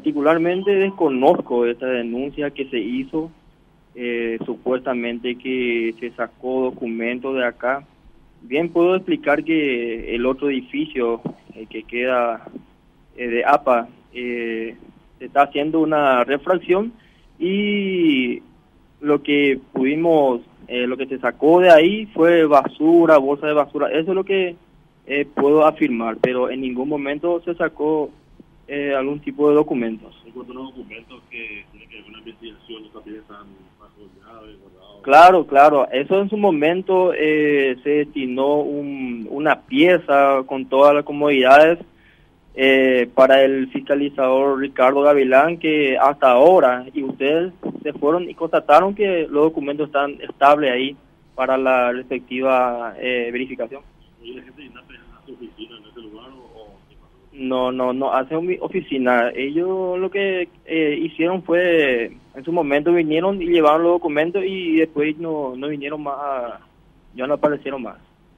particularmente desconozco esta denuncia que se hizo, eh, supuestamente que se sacó documentos de acá. Bien puedo explicar que el otro edificio que queda eh, de APA se está haciendo una refracción y lo que pudimos, lo que se sacó de ahí fue basura, bolsa de basura. Eso es lo que puedo afirmar, pero en ningún momento se sacó eh, algún tipo de documentos. documentos que tienen que ver con la investigación, también están bajo llave, guardados? Claro, claro. Eso en su momento eh, se destinó un, una pieza con todas las comodidades eh, para el fiscalizador Ricardo Gavilán, que hasta ahora, y ustedes se fueron y constataron que los documentos están estables ahí para la respectiva eh, verificación. ¿Y la gente su oficina en ese lugar no, no, no, hace oficina. Ellos lo que eh, hicieron fue, en su momento vinieron y llevaron los documentos y después no, no vinieron más, ya no aparecieron más.